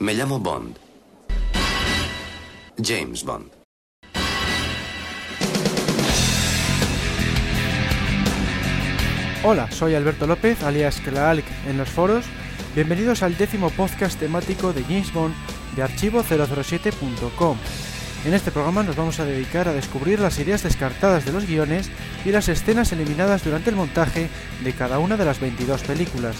Me llamo Bond. James Bond. Hola, soy Alberto López, alias Klaalk en los foros. Bienvenidos al décimo podcast temático de James Bond de archivo007.com. En este programa nos vamos a dedicar a descubrir las ideas descartadas de los guiones y las escenas eliminadas durante el montaje de cada una de las 22 películas.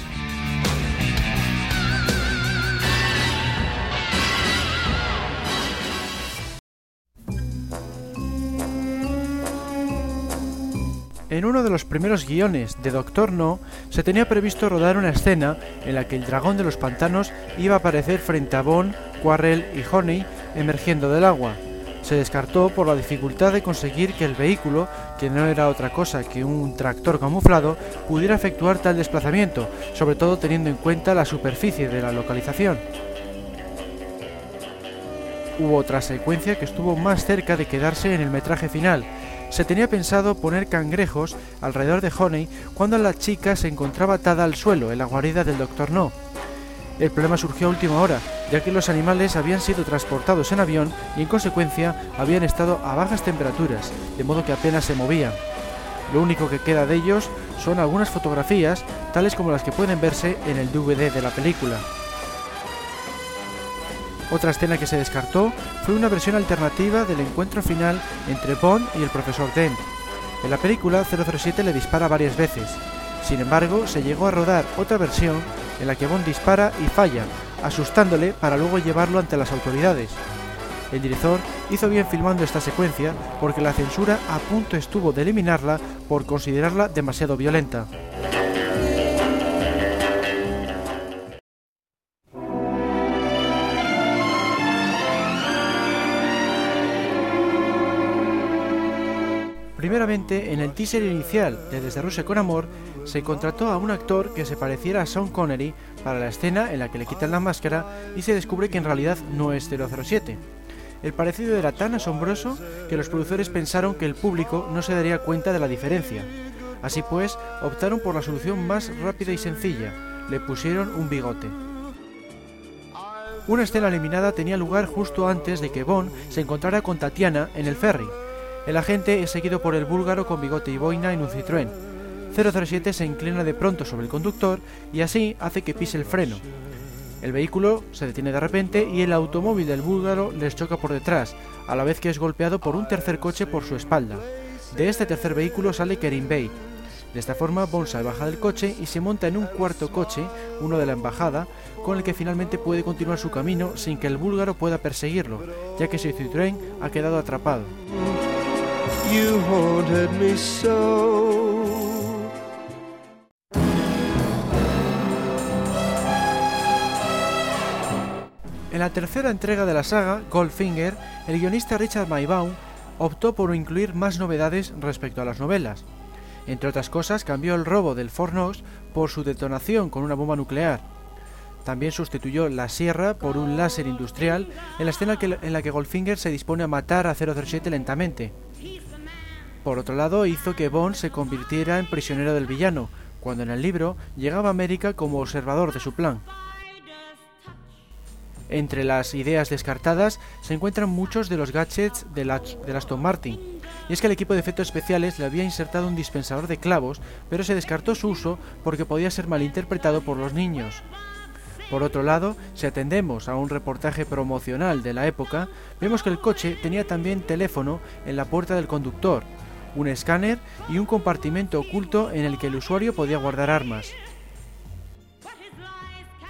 En uno de los primeros guiones de Doctor No se tenía previsto rodar una escena en la que el dragón de los pantanos iba a aparecer frente a Bond, Quarrel y Honey emergiendo del agua. Se descartó por la dificultad de conseguir que el vehículo, que no era otra cosa que un tractor camuflado, pudiera efectuar tal desplazamiento, sobre todo teniendo en cuenta la superficie de la localización. Hubo otra secuencia que estuvo más cerca de quedarse en el metraje final, se tenía pensado poner cangrejos alrededor de Honey cuando la chica se encontraba atada al suelo en la guarida del Doctor No. El problema surgió a última hora, ya que los animales habían sido transportados en avión y en consecuencia habían estado a bajas temperaturas, de modo que apenas se movían. Lo único que queda de ellos son algunas fotografías, tales como las que pueden verse en el DVD de la película. Otra escena que se descartó fue una versión alternativa del encuentro final entre Bond y el profesor Dent. En la película 007 le dispara varias veces. Sin embargo, se llegó a rodar otra versión en la que Bond dispara y falla, asustándole para luego llevarlo ante las autoridades. El director hizo bien filmando esta secuencia porque la censura a punto estuvo de eliminarla por considerarla demasiado violenta. En el teaser inicial de Desde Rusia con Amor, se contrató a un actor que se pareciera a Sean Connery para la escena en la que le quitan la máscara y se descubre que en realidad no es 007. El parecido era tan asombroso que los productores pensaron que el público no se daría cuenta de la diferencia. Así pues, optaron por la solución más rápida y sencilla, le pusieron un bigote. Una escena eliminada tenía lugar justo antes de que Bond se encontrara con Tatiana en el ferry, el agente es seguido por el búlgaro con bigote y boina en un Citroën. 007 se inclina de pronto sobre el conductor y así hace que pise el freno. El vehículo se detiene de repente y el automóvil del búlgaro les choca por detrás, a la vez que es golpeado por un tercer coche por su espalda. De este tercer vehículo sale Kerim Bey. De esta forma, Bonsa baja del coche y se monta en un cuarto coche, uno de la embajada, con el que finalmente puede continuar su camino sin que el búlgaro pueda perseguirlo, ya que su Citroën ha quedado atrapado. En la tercera entrega de la saga, Goldfinger, el guionista Richard Maybaum optó por incluir más novedades respecto a las novelas. Entre otras cosas, cambió el robo del Fornos por su detonación con una bomba nuclear. También sustituyó la sierra por un láser industrial en la escena en la que Goldfinger se dispone a matar a 007 lentamente. Por otro lado, hizo que Bond se convirtiera en prisionero del villano, cuando en el libro llegaba a América como observador de su plan. Entre las ideas descartadas se encuentran muchos de los gadgets de la, Aston Martin, y es que el equipo de efectos especiales le había insertado un dispensador de clavos, pero se descartó su uso porque podía ser malinterpretado por los niños. Por otro lado, si atendemos a un reportaje promocional de la época, vemos que el coche tenía también teléfono en la puerta del conductor, un escáner y un compartimento oculto en el que el usuario podía guardar armas.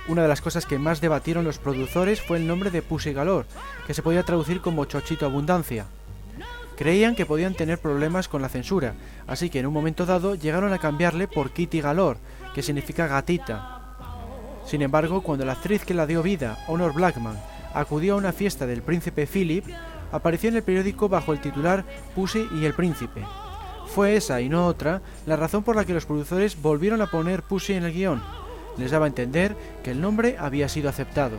Una de las cosas que más debatieron los productores fue el nombre de Pussy Galore, que se podía traducir como Chochito Abundancia. Creían que podían tener problemas con la censura, así que en un momento dado llegaron a cambiarle por Kitty Galore, que significa gatita. Sin embargo, cuando la actriz que la dio vida, Honor Blackman, acudió a una fiesta del príncipe Philip, apareció en el periódico bajo el titular Pussy y el Príncipe. Fue esa y no otra la razón por la que los productores volvieron a poner Pussy en el guion. Les daba a entender que el nombre había sido aceptado.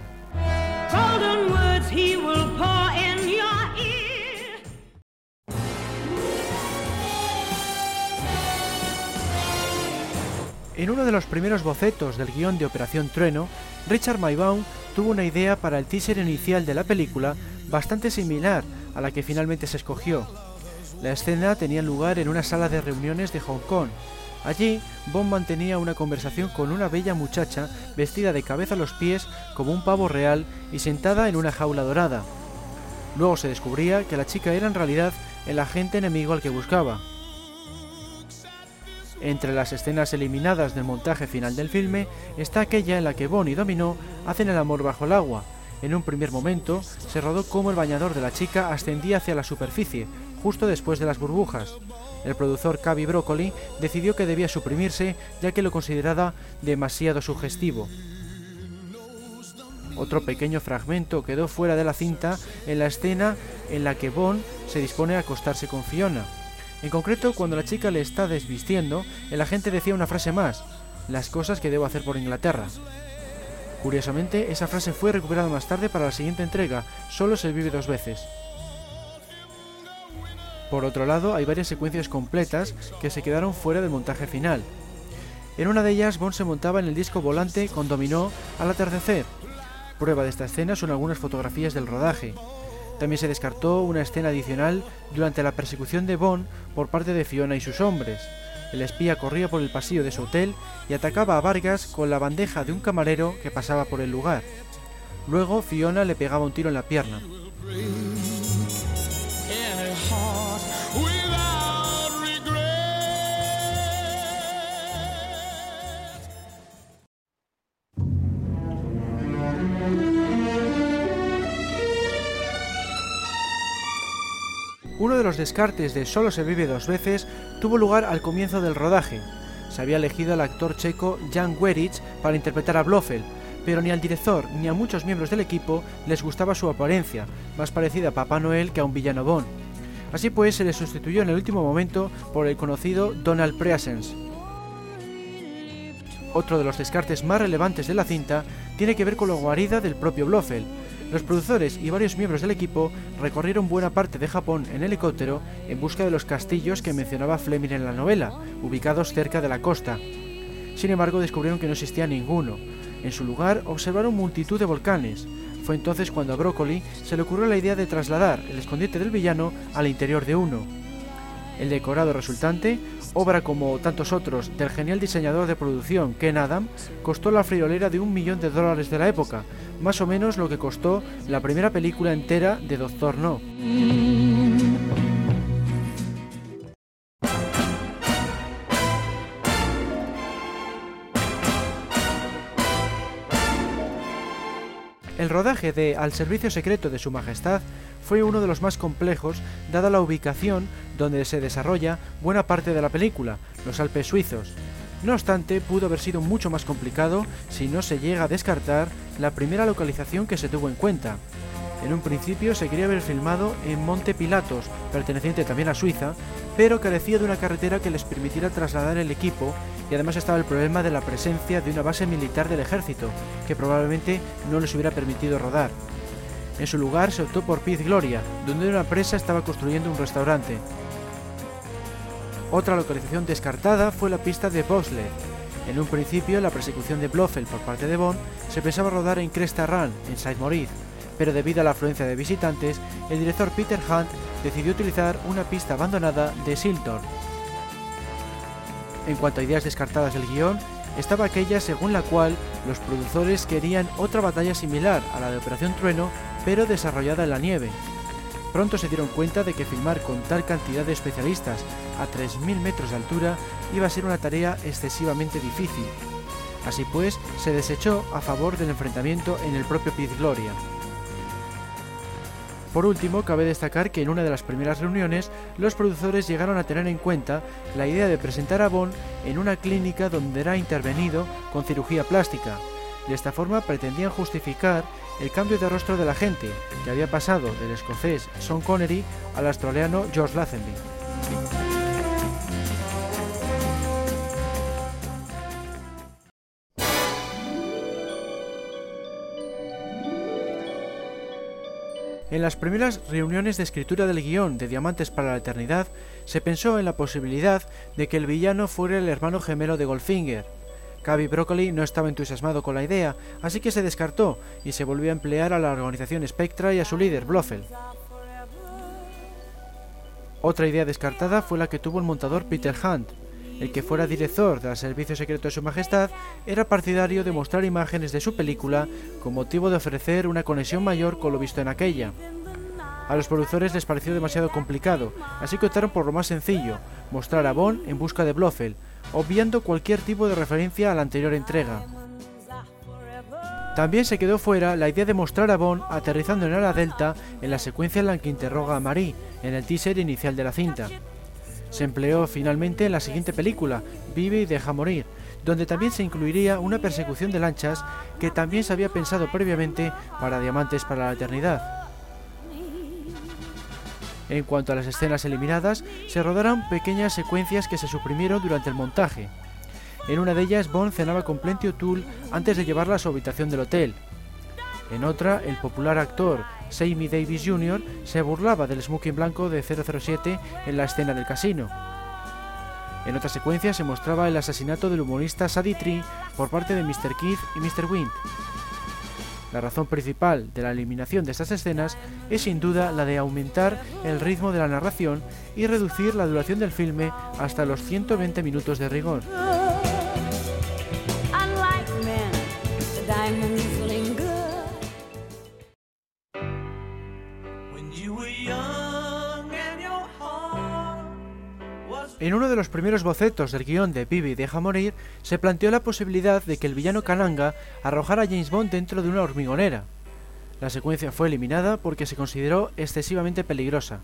En uno de los primeros bocetos del guion de Operación Trueno, Richard Maybaum tuvo una idea para el teaser inicial de la película bastante similar a la que finalmente se escogió. La escena tenía lugar en una sala de reuniones de Hong Kong. Allí, Bond mantenía una conversación con una bella muchacha vestida de cabeza a los pies como un pavo real y sentada en una jaula dorada. Luego se descubría que la chica era en realidad el agente enemigo al que buscaba. Entre las escenas eliminadas del montaje final del filme está aquella en la que Bond y Domino hacen el amor bajo el agua. En un primer momento se rodó cómo el bañador de la chica ascendía hacia la superficie, justo después de las burbujas. El productor Cavi Broccoli decidió que debía suprimirse ya que lo consideraba demasiado sugestivo. Otro pequeño fragmento quedó fuera de la cinta en la escena en la que Bond se dispone a acostarse con Fiona. En concreto, cuando la chica le está desvistiendo, el agente decía una frase más, las cosas que debo hacer por Inglaterra. Curiosamente, esa frase fue recuperada más tarde para la siguiente entrega, solo se vive dos veces. Por otro lado, hay varias secuencias completas que se quedaron fuera del montaje final. En una de ellas, Bond se montaba en el disco volante con dominó al atardecer. Prueba de esta escena son algunas fotografías del rodaje. También se descartó una escena adicional durante la persecución de Bond por parte de Fiona y sus hombres. El espía corría por el pasillo de su hotel y atacaba a Vargas con la bandeja de un camarero que pasaba por el lugar. Luego Fiona le pegaba un tiro en la pierna. Uno de los descartes de Solo se vive dos veces tuvo lugar al comienzo del rodaje. Se había elegido al actor checo Jan Werich para interpretar a Blofeld, pero ni al director ni a muchos miembros del equipo les gustaba su apariencia, más parecida a Papá Noel que a un villano Bond. Así pues, se le sustituyó en el último momento por el conocido Donald Pleasence. Otro de los descartes más relevantes de la cinta tiene que ver con la guarida del propio Blofeld, los productores y varios miembros del equipo recorrieron buena parte de Japón en helicóptero en busca de los castillos que mencionaba Fleming en la novela, ubicados cerca de la costa. Sin embargo, descubrieron que no existía ninguno. En su lugar, observaron multitud de volcanes. Fue entonces cuando a Broccoli se le ocurrió la idea de trasladar el escondite del villano al interior de uno. El decorado resultante, obra como tantos otros del genial diseñador de producción Ken Adam, costó la friolera de un millón de dólares de la época, más o menos lo que costó la primera película entera de Doctor No. El rodaje de Al servicio secreto de Su Majestad fue uno de los más complejos, dada la ubicación donde se desarrolla buena parte de la película, los Alpes suizos, no obstante, pudo haber sido mucho más complicado si no se llega a descartar la primera localización que se tuvo en cuenta. En un principio se quería haber filmado en Monte Pilatos, perteneciente también a Suiza, pero carecía de una carretera que les permitiera trasladar el equipo y además estaba el problema de la presencia de una base militar del ejército, que probablemente no les hubiera permitido rodar. En su lugar se optó por Piz Gloria, donde una empresa estaba construyendo un restaurante. Otra localización descartada fue la pista de Bosley. En un principio, la persecución de Blofeld por parte de Bond se pensaba rodar en Cresta Run, en Saint Maurice, pero debido a la afluencia de visitantes, el director Peter Hunt decidió utilizar una pista abandonada de Silton. En cuanto a ideas descartadas del guion, estaba aquella según la cual los productores querían otra batalla similar a la de Operación Trueno, pero desarrollada en la nieve, Pronto se dieron cuenta de que filmar con tal cantidad de especialistas a 3.000 metros de altura iba a ser una tarea excesivamente difícil. Así pues, se desechó a favor del enfrentamiento en el propio Piz Gloria. Por último, cabe destacar que en una de las primeras reuniones, los productores llegaron a tener en cuenta la idea de presentar a Bond en una clínica donde era intervenido con cirugía plástica. De esta forma pretendían justificar el cambio de rostro de la gente, que había pasado del escocés Sean Connery al australiano George Lazenby. En las primeras reuniones de escritura del guion de Diamantes para la Eternidad, se pensó en la posibilidad de que el villano fuera el hermano gemelo de Goldfinger, Cavi Broccoli no estaba entusiasmado con la idea, así que se descartó y se volvió a emplear a la organización Spectra y a su líder, Blofeld. Otra idea descartada fue la que tuvo el montador Peter Hunt. El que fuera director del Servicio Secreto de Su Majestad era partidario de mostrar imágenes de su película con motivo de ofrecer una conexión mayor con lo visto en aquella. A los productores les pareció demasiado complicado, así que optaron por lo más sencillo, mostrar a Bond en busca de Blofeld, obviando cualquier tipo de referencia a la anterior entrega. También se quedó fuera la idea de mostrar a Bond aterrizando en ala delta en la secuencia en la que interroga a Marie, en el teaser inicial de la cinta. Se empleó finalmente en la siguiente película, Vive y deja morir, donde también se incluiría una persecución de lanchas que también se había pensado previamente para Diamantes para la Eternidad. En cuanto a las escenas eliminadas, se rodaron pequeñas secuencias que se suprimieron durante el montaje. En una de ellas, Bond cenaba con Plenty O'Toole antes de llevarla a su habitación del hotel. En otra, el popular actor Sammy Davis Jr. se burlaba del smoking blanco de 007 en la escena del casino. En otra secuencia se mostraba el asesinato del humorista Sadie Tree por parte de Mr. Keith y Mr. Wind. La razón principal de la eliminación de estas escenas es sin duda la de aumentar el ritmo de la narración y reducir la duración del filme hasta los 120 minutos de rigor. En uno de los primeros bocetos del guion de Bibi Deja Morir, se planteó la posibilidad de que el villano Kananga arrojara a James Bond dentro de una hormigonera. La secuencia fue eliminada porque se consideró excesivamente peligrosa.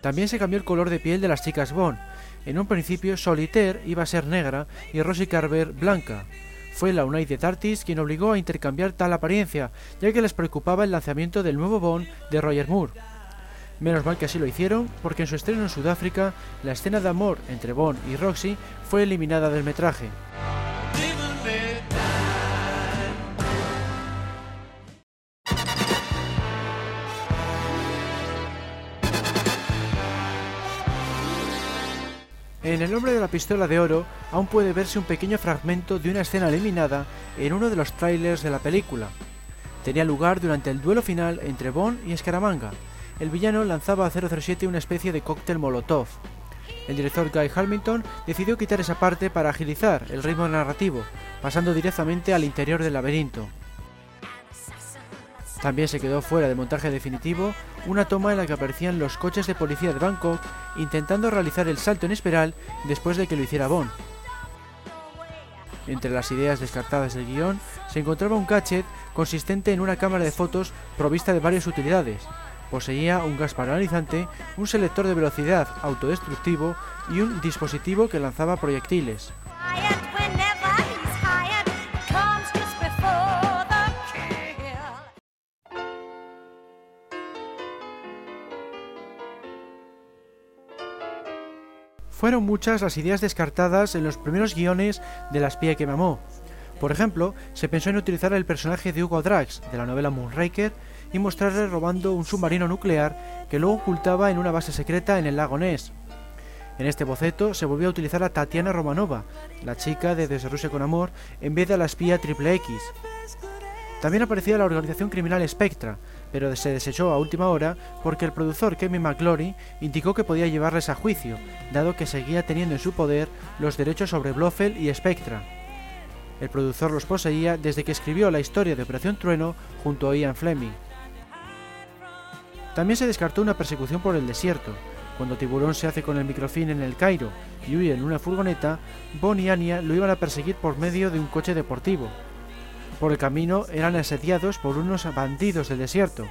También se cambió el color de piel de las chicas Bond. En un principio, Solitaire iba a ser negra y Rosie Carver blanca. Fue la United Artists quien obligó a intercambiar tal apariencia, ya que les preocupaba el lanzamiento del nuevo Bond de Roger Moore. Menos mal que así lo hicieron, porque en su estreno en Sudáfrica, la escena de amor entre Bond y Roxy fue eliminada del metraje. En El hombre de la pistola de oro aún puede verse un pequeño fragmento de una escena eliminada en uno de los trailers de la película. Tenía lugar durante el duelo final entre Bond y Scaramanga, el villano lanzaba a 007 una especie de cóctel molotov. El director Guy Hamilton decidió quitar esa parte para agilizar el ritmo narrativo, pasando directamente al interior del laberinto. También se quedó fuera de montaje definitivo una toma en la que aparecían los coches de policía de Bangkok intentando realizar el salto en espiral después de que lo hiciera Bond. Entre las ideas descartadas del guion se encontraba un gadget consistente en una cámara de fotos provista de varias utilidades, Poseía un gas paralizante, un selector de velocidad autodestructivo y un dispositivo que lanzaba proyectiles. Fueron muchas las ideas descartadas en los primeros guiones de La espía que mamó. Por ejemplo, se pensó en utilizar el personaje de Hugo Drax de la novela Moonraker y mostrarle robando un submarino nuclear que luego ocultaba en una base secreta en el lago Ness. En este boceto se volvió a utilizar a Tatiana Romanova, la chica de Desde con Amor, en vez de a la espía Triple X. También aparecía la organización criminal Spectra, pero se desechó a última hora porque el productor Kevin McGlory indicó que podía llevarles a juicio, dado que seguía teniendo en su poder los derechos sobre Blofeld y Spectra. El productor los poseía desde que escribió la historia de Operación Trueno junto a Ian Fleming. También se descartó una persecución por el desierto. Cuando Tiburón se hace con el microfilm en el Cairo y huye en una furgoneta, Bon y Anya lo iban a perseguir por medio de un coche deportivo. Por el camino eran asediados por unos bandidos del desierto.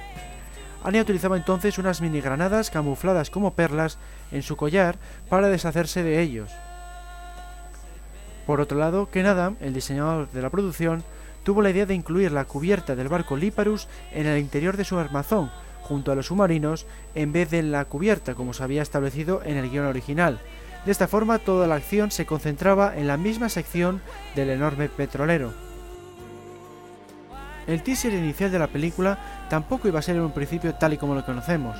Anya utilizaba entonces unas mini granadas camufladas como perlas en su collar para deshacerse de ellos. Por otro lado, Ken Adam, el diseñador de la producción, tuvo la idea de incluir la cubierta del barco Liparus en el interior de su armazón junto a los submarinos en vez de en la cubierta como se había establecido en el guion original. De esta forma toda la acción se concentraba en la misma sección del enorme petrolero. El teaser inicial de la película tampoco iba a ser en un principio tal y como lo conocemos.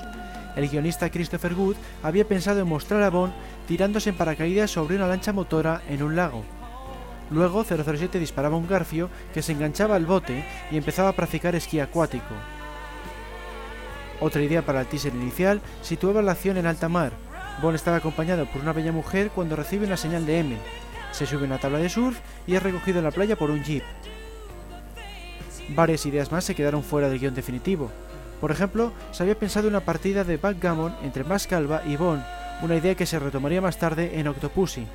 El guionista Christopher Wood había pensado en mostrar a Bond tirándose en paracaídas sobre una lancha motora en un lago. Luego 007 disparaba un garfio que se enganchaba al bote y empezaba a practicar esquí acuático. Otra idea para el teaser inicial situaba la acción en alta mar. Bond estaba acompañado por una bella mujer cuando recibe una señal de M. Se sube a una tabla de surf y es recogido en la playa por un jeep. Varias ideas más se quedaron fuera del guion definitivo. Por ejemplo, se había pensado una partida de backgammon entre Max Calva y Bond, una idea que se retomaría más tarde en Octopussy.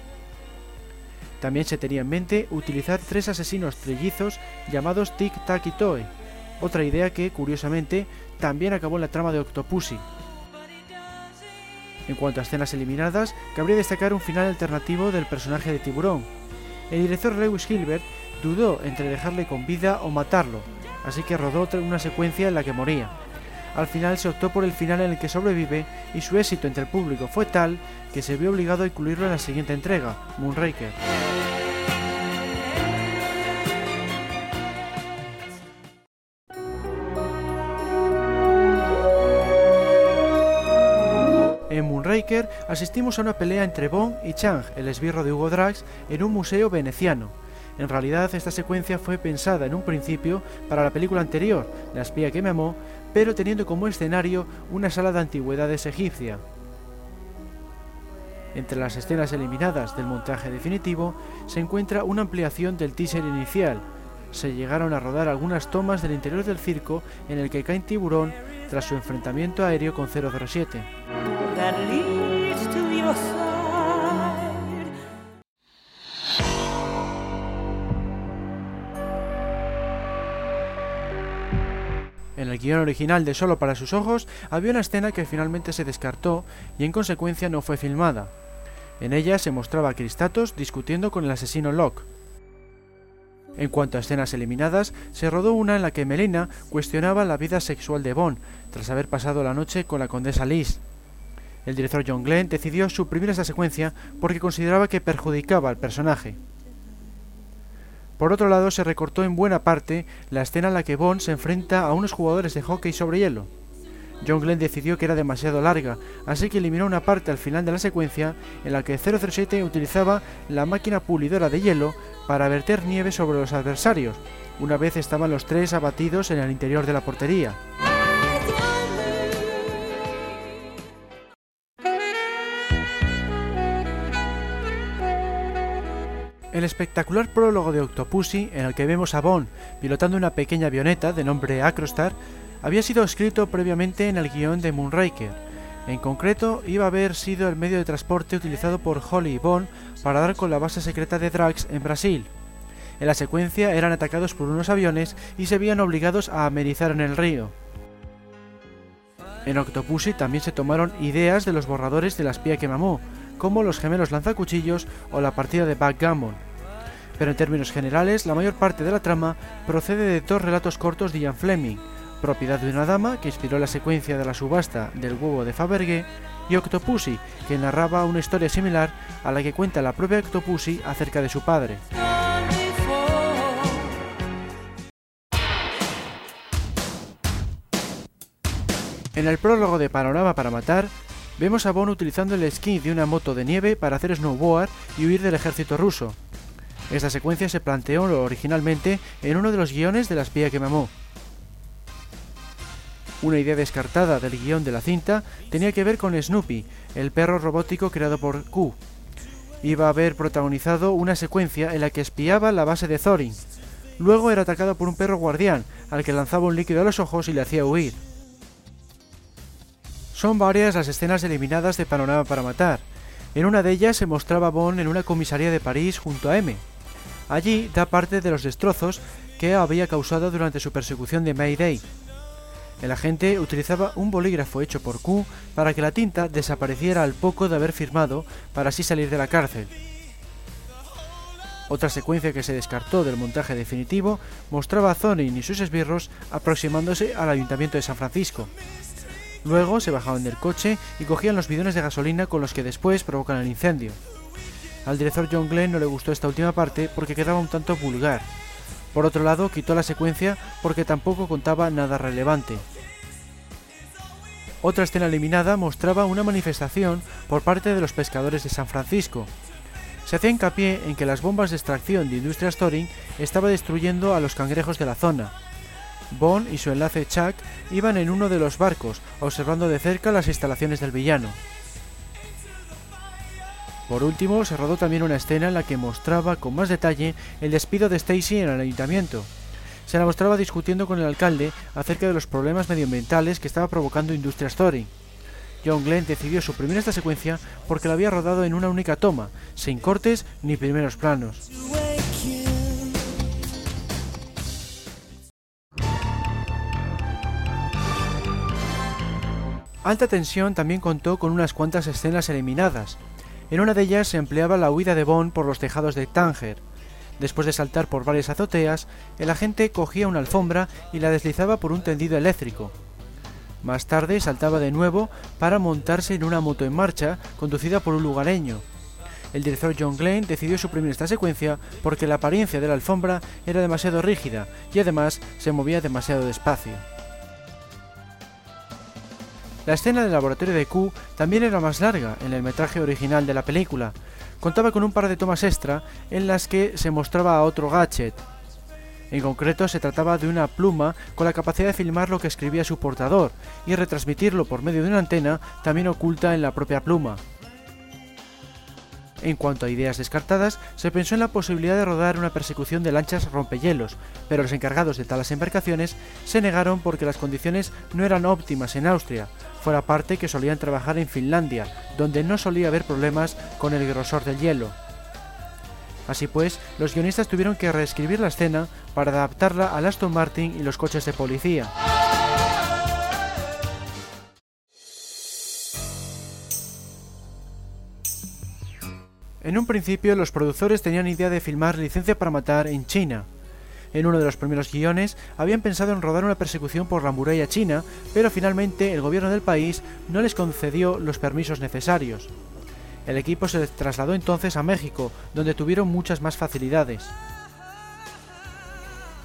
También se tenía en mente utilizar tres asesinos trellizos llamados Tic Tac y Toe, otra idea que, curiosamente, también acabó en la trama de Octopussy. En cuanto a escenas eliminadas, cabría destacar un final alternativo del personaje de Tiburón. El director Lewis Gilbert dudó entre dejarle con vida o matarlo, así que rodó una secuencia en la que moría. Al final se optó por el final en el que sobrevive y su éxito entre el público fue tal que se vio obligado a incluirlo en la siguiente entrega, Moonraker. Asistimos a una pelea entre Bond y Chang, el esbirro de Hugo Drax, en un museo veneciano. En realidad esta secuencia fue pensada en un principio para la película anterior, La espía que me amó, pero teniendo como escenario una sala de antigüedades egipcia. Entre las escenas eliminadas del montaje definitivo se encuentra una ampliación del teaser inicial. Se llegaron a rodar algunas tomas del interior del circo en el que cae tiburón tras su enfrentamiento aéreo con 007. En el guion original de Solo para sus ojos había una escena que finalmente se descartó y en consecuencia no fue filmada. En ella se mostraba a Cristatos discutiendo con el asesino Locke. En cuanto a escenas eliminadas, se rodó una en la que Melina cuestionaba la vida sexual de Bond, tras haber pasado la noche con la condesa Liz. El director John Glenn decidió suprimir esta secuencia porque consideraba que perjudicaba al personaje. Por otro lado, se recortó en buena parte la escena en la que Bond se enfrenta a unos jugadores de hockey sobre hielo. John Glenn decidió que era demasiado larga, así que eliminó una parte al final de la secuencia en la que 007 utilizaba la máquina pulidora de hielo para verter nieve sobre los adversarios, una vez estaban los tres abatidos en el interior de la portería. El espectacular prólogo de Octopussy, en el que vemos a Bond pilotando una pequeña avioneta de nombre Acrostar, había sido escrito previamente en el guion de Moonraker. En concreto, iba a haber sido el medio de transporte utilizado por Holly y Bond para dar con la base secreta de Drax en Brasil. En la secuencia eran atacados por unos aviones y se veían obligados a amenizar en el río. En Octopussy también se tomaron ideas de los borradores de la espía que mamó, como los gemelos lanzacuchillos o la partida de backgammon pero en términos generales la mayor parte de la trama procede de dos relatos cortos de Ian Fleming, Propiedad de una dama, que inspiró la secuencia de la subasta del huevo de Fabergé, y Octopussy, que narraba una historia similar a la que cuenta la propia Octopussy acerca de su padre. En el prólogo de Panorama para Matar, vemos a Bond utilizando el esquí de una moto de nieve para hacer snowboard y huir del ejército ruso. Esta secuencia se planteó originalmente en uno de los guiones de La espía que mamó. Una idea descartada del guion de la cinta tenía que ver con Snoopy, el perro robótico creado por Q. Iba a haber protagonizado una secuencia en la que espiaba la base de Thorin. Luego era atacado por un perro guardián, al que lanzaba un líquido a los ojos y le hacía huir. Son varias las escenas eliminadas de Panorama para Matar. En una de ellas se mostraba Bond en una comisaría de París junto a M, Allí da parte de los destrozos que había causado durante su persecución de Mayday. El agente utilizaba un bolígrafo hecho por Q para que la tinta desapareciera al poco de haber firmado para así salir de la cárcel. Otra secuencia que se descartó del montaje definitivo mostraba a Zonin y sus esbirros aproximándose al ayuntamiento de San Francisco. Luego se bajaban del coche y cogían los bidones de gasolina con los que después provocan el incendio. Al director John Glenn no le gustó esta última parte porque quedaba un tanto vulgar. Por otro lado, quitó la secuencia porque tampoco contaba nada relevante. Otra escena eliminada mostraba una manifestación por parte de los pescadores de San Francisco. Se hacía hincapié en que las bombas de extracción de Industria Storing estaban destruyendo a los cangrejos de la zona. Bond y su enlace Chuck iban en uno de los barcos, observando de cerca las instalaciones del villano. Por último, se rodó también una escena en la que mostraba con más detalle el despido de Stacy en el ayuntamiento. Se la mostraba discutiendo con el alcalde acerca de los problemas medioambientales que estaba provocando Industria Story. John Glenn decidió suprimir esta secuencia porque la había rodado en una única toma, sin cortes ni primeros planos. Alta Tensión también contó con unas cuantas escenas eliminadas, en una de ellas se empleaba la huida de Bond por los tejados de Tánger. Después de saltar por varias azoteas, el agente cogía una alfombra y la deslizaba por un tendido eléctrico. Más tarde saltaba de nuevo para montarse en una moto en marcha conducida por un lugareño. El director John Glenn decidió suprimir esta secuencia porque la apariencia de la alfombra era demasiado rígida y además se movía demasiado despacio. La escena del laboratorio de Q también era más larga en el metraje original de la película. Contaba con un par de tomas extra en las que se mostraba a otro gadget. En concreto se trataba de una pluma con la capacidad de filmar lo que escribía su portador y retransmitirlo por medio de una antena también oculta en la propia pluma. En cuanto a ideas descartadas, se pensó en la posibilidad de rodar una persecución de lanchas rompehielos, pero los encargados de tales embarcaciones se negaron porque las condiciones no eran óptimas en Austria, fuera parte que solían trabajar en Finlandia, donde no solía haber problemas con el grosor del hielo. Así pues, los guionistas tuvieron que reescribir la escena para adaptarla al Aston Martin y los coches de policía. En un principio los productores tenían idea de filmar Licencia para Matar en China. En uno de los primeros guiones habían pensado en rodar una persecución por la muralla china, pero finalmente el gobierno del país no les concedió los permisos necesarios. El equipo se trasladó entonces a México, donde tuvieron muchas más facilidades.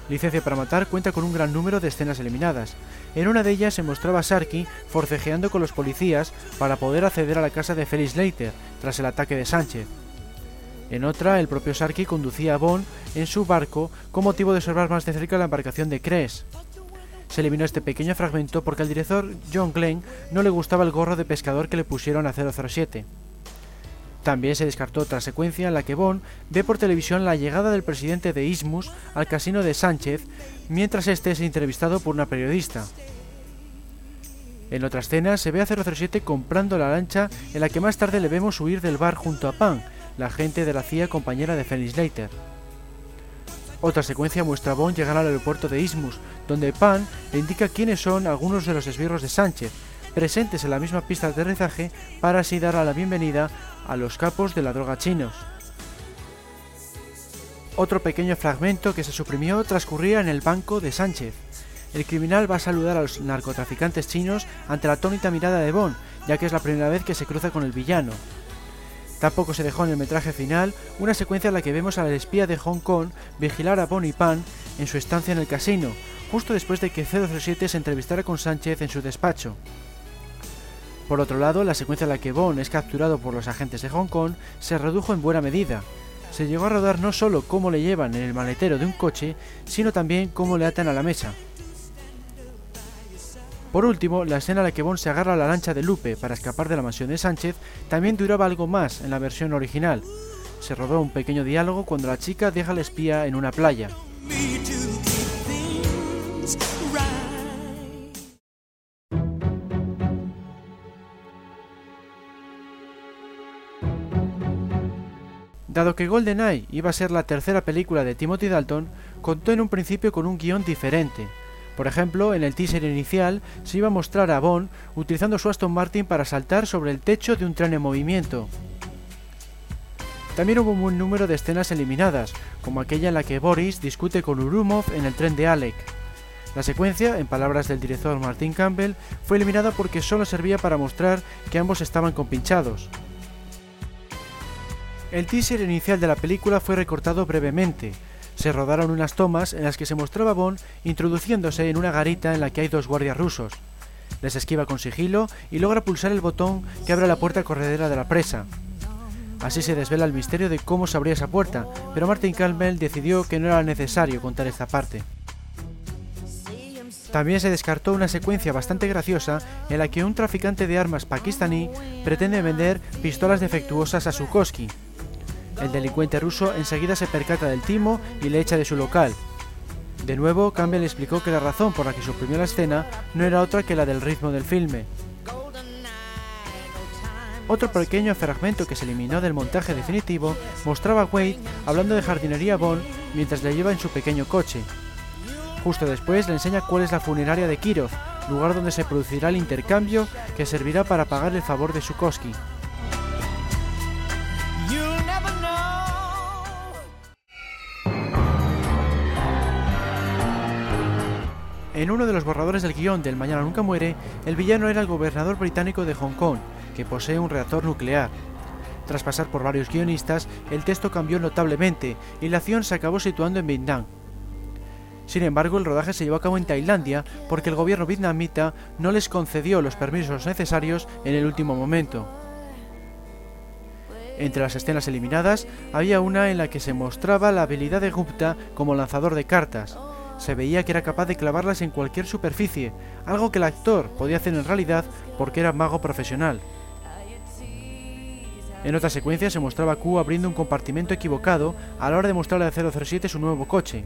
Licencia para Matar cuenta con un gran número de escenas eliminadas. En una de ellas se mostraba a Sarky forcejeando con los policías para poder acceder a la casa de Felix Leiter tras el ataque de Sánchez. En otra, el propio Sarky conducía a Bond en su barco con motivo de observar más de cerca la embarcación de Cres. Se eliminó este pequeño fragmento porque al director John Glenn no le gustaba el gorro de pescador que le pusieron a 007. También se descartó otra secuencia en la que Bond ve por televisión la llegada del presidente de Ismus al casino de Sánchez mientras este es entrevistado por una periodista. En otra escena se ve a 007 comprando la lancha en la que más tarde le vemos huir del bar junto a Pan, la gente de la CIA compañera de Felix Leiter. Otra secuencia muestra a Bond llegar al aeropuerto de Ismus, donde Pan le indica quiénes son algunos de los esbirros de Sánchez, presentes en la misma pista de aterrizaje para así dar a la bienvenida a los capos de la droga chinos. Otro pequeño fragmento que se suprimió transcurría en el banco de Sánchez. El criminal va a saludar a los narcotraficantes chinos ante la atónita mirada de Bond, ya que es la primera vez que se cruza con el villano. Tampoco se dejó en el metraje final una secuencia en la que vemos al espía de Hong Kong vigilar a Bonnie Pan en su estancia en el casino, justo después de que 007 se entrevistara con Sánchez en su despacho. Por otro lado, la secuencia en la que Bond es capturado por los agentes de Hong Kong se redujo en buena medida. Se llegó a rodar no solo cómo le llevan en el maletero de un coche, sino también cómo le atan a la mesa. Por último, la escena en la que Bond se agarra a la lancha de Lupe para escapar de la mansión de Sánchez también duraba algo más en la versión original. Se rodó un pequeño diálogo cuando la chica deja al espía en una playa. Dado que GoldenEye iba a ser la tercera película de Timothy Dalton, contó en un principio con un guion diferente, por ejemplo, en el teaser inicial se iba a mostrar a Bond utilizando su Aston Martin para saltar sobre el techo de un tren en movimiento. También hubo un buen número de escenas eliminadas, como aquella en la que Boris discute con Urumov en el tren de Alec. La secuencia, en palabras del director Martin Campbell, fue eliminada porque solo servía para mostrar que ambos estaban compinchados. El teaser inicial de la película fue recortado brevemente, se rodaron unas tomas en las que se mostraba Bond introduciéndose en una garita en la que hay dos guardias rusos. Les esquiva con sigilo y logra pulsar el botón que abre la puerta corredera de la presa. Así se desvela el misterio de cómo se abría esa puerta, pero Martin Campbell decidió que no era necesario contar esta parte. También se descartó una secuencia bastante graciosa en la que un traficante de armas pakistaní pretende vender pistolas defectuosas a Sukoski. El delincuente ruso enseguida se percata del timo y le echa de su local. De nuevo, Campbell explicó que la razón por la que suprimió la escena no era otra que la del ritmo del filme. Otro pequeño fragmento que se eliminó del montaje definitivo mostraba a Wade hablando de jardinería Bond mientras le lleva en su pequeño coche. Justo después le enseña cuál es la funeraria de Kirov, lugar donde se producirá el intercambio que servirá para pagar el favor de Sukoski. En uno de los borradores del guion del Mañana Nunca Muere, el villano era el gobernador británico de Hong Kong, que posee un reactor nuclear. Tras pasar por varios guionistas, el texto cambió notablemente y la acción se acabó situando en Vietnam. Sin embargo, el rodaje se llevó a cabo en Tailandia porque el gobierno vietnamita no les concedió los permisos necesarios en el último momento. Entre las escenas eliminadas había una en la que se mostraba la habilidad de Gupta como lanzador de cartas. Se veía que era capaz de clavarlas en cualquier superficie, algo que el actor podía hacer en realidad porque era mago profesional. En otra secuencia se mostraba a Q abriendo un compartimento equivocado a la hora de mostrarle a 007 su nuevo coche.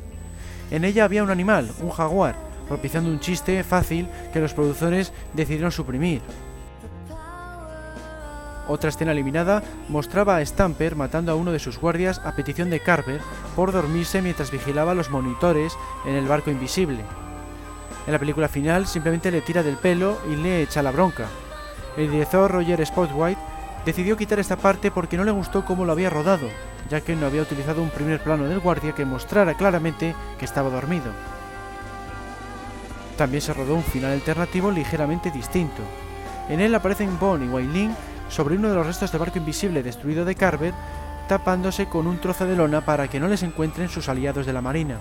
En ella había un animal, un jaguar, propiciando un chiste fácil que los productores decidieron suprimir. Otra escena eliminada mostraba a Stamper matando a uno de sus guardias a petición de Carver por dormirse mientras vigilaba los monitores en el barco invisible. En la película final simplemente le tira del pelo y le echa la bronca. El director Roger Spotwhite decidió quitar esta parte porque no le gustó cómo lo había rodado, ya que no había utilizado un primer plano del guardia que mostrara claramente que estaba dormido. También se rodó un final alternativo ligeramente distinto. En él aparecen Bond y Wai sobre uno de los restos de barco invisible destruido de Carver, tapándose con un trozo de lona para que no les encuentren sus aliados de la marina.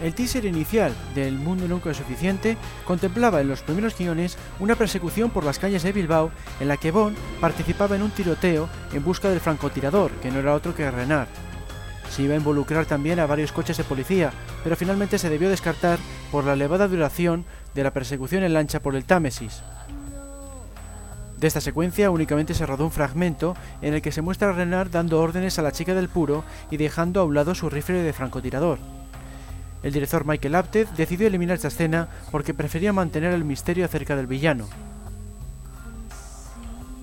El teaser inicial del Mundo Nunca es Suficiente contemplaba en los primeros guiones una persecución por las calles de Bilbao en la que Bond participaba en un tiroteo en busca del francotirador, que no era otro que Renard. Se iba a involucrar también a varios coches de policía, pero finalmente se debió descartar por la elevada duración de la persecución en lancha por el Támesis. De esta secuencia únicamente se rodó un fragmento en el que se muestra a Renard dando órdenes a la chica del puro y dejando a un lado su rifle de francotirador. El director Michael Apted decidió eliminar esta escena porque prefería mantener el misterio acerca del villano.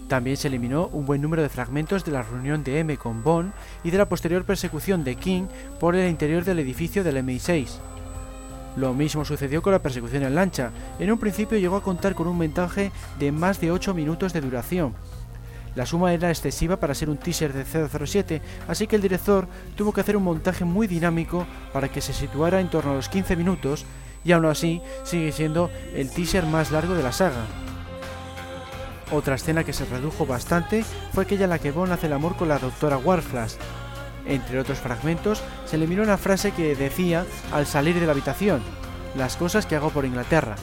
También se eliminó un buen número de fragmentos de la reunión de M con Bond y de la posterior persecución de King por el interior del edificio del MI6. Lo mismo sucedió con la persecución en lancha. En un principio llegó a contar con un montaje de más de 8 minutos de duración, la suma era excesiva para ser un teaser de 007, así que el director tuvo que hacer un montaje muy dinámico para que se situara en torno a los 15 minutos y aún así sigue siendo el teaser más largo de la saga. Otra escena que se redujo bastante fue aquella en la que Bond hace el amor con la doctora Warflash. Entre otros fragmentos, se eliminó una frase que decía al salir de la habitación, las cosas que hago por Inglaterra,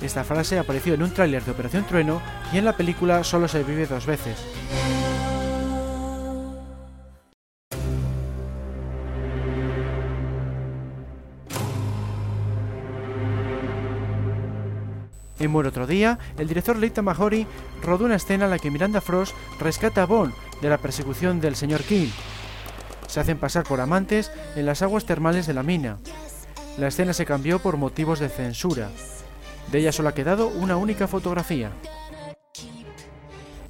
esta frase apareció en un tráiler de Operación Trueno y en la película solo se vive dos veces. En Muere otro día, el director Leighton Mahori rodó una escena en la que Miranda Frost rescata a Bond de la persecución del señor King. Se hacen pasar por amantes en las aguas termales de la mina. La escena se cambió por motivos de censura. De ella solo ha quedado una única fotografía.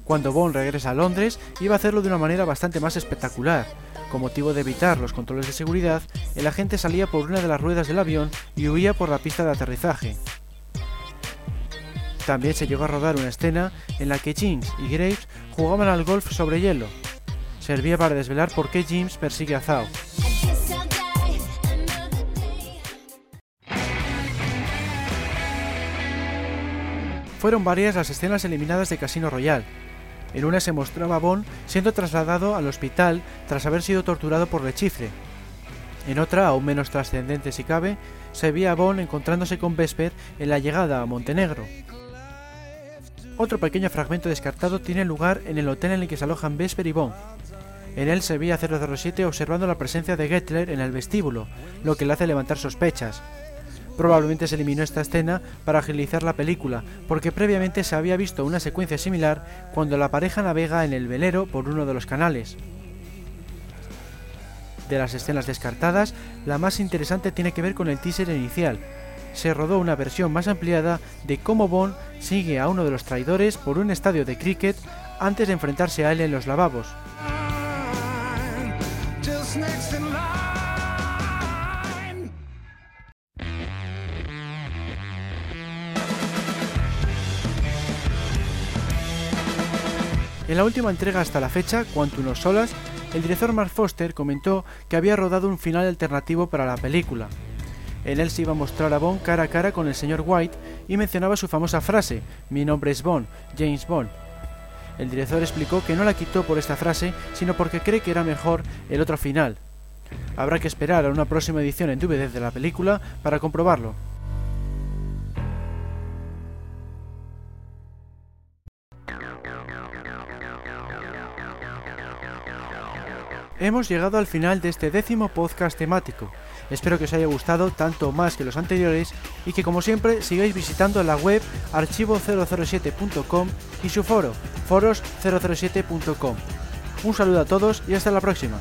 Cuando Bond regresa a Londres, iba a hacerlo de una manera bastante más espectacular. Con motivo de evitar los controles de seguridad, el agente salía por una de las ruedas del avión y huía por la pista de aterrizaje. También se llegó a rodar una escena en la que James y Graves jugaban al golf sobre hielo. Servía para desvelar por qué James persigue a Zhao. Fueron varias las escenas eliminadas de Casino Royale. En una se mostraba a Bond siendo trasladado al hospital tras haber sido torturado por Lechifre. En otra, aún menos trascendente si cabe, se veía a Bond encontrándose con Vesper en la llegada a Montenegro. Otro pequeño fragmento descartado tiene lugar en el hotel en el que se alojan Vesper y Bond. En él se veía 007 observando la presencia de Gettler en el vestíbulo, lo que le hace levantar sospechas. Probablemente se eliminó esta escena para agilizar la película, porque previamente se había visto una secuencia similar cuando la pareja navega en el velero por uno de los canales. De las escenas descartadas, la más interesante tiene que ver con el teaser inicial. Se rodó una versión más ampliada de cómo Bond sigue a uno de los traidores por un estadio de cricket antes de enfrentarse a él en los lavabos. En la última entrega hasta la fecha, Quantum Solas, el director Mark Foster comentó que había rodado un final alternativo para la película. En él se iba a mostrar a Bond cara a cara con el señor White y mencionaba su famosa frase, mi nombre es Bond, James Bond. El director explicó que no la quitó por esta frase, sino porque cree que era mejor el otro final. Habrá que esperar a una próxima edición en DVD de la película para comprobarlo. Hemos llegado al final de este décimo podcast temático. Espero que os haya gustado tanto más que los anteriores y que como siempre sigáis visitando la web archivo007.com y su foro foros007.com. Un saludo a todos y hasta la próxima.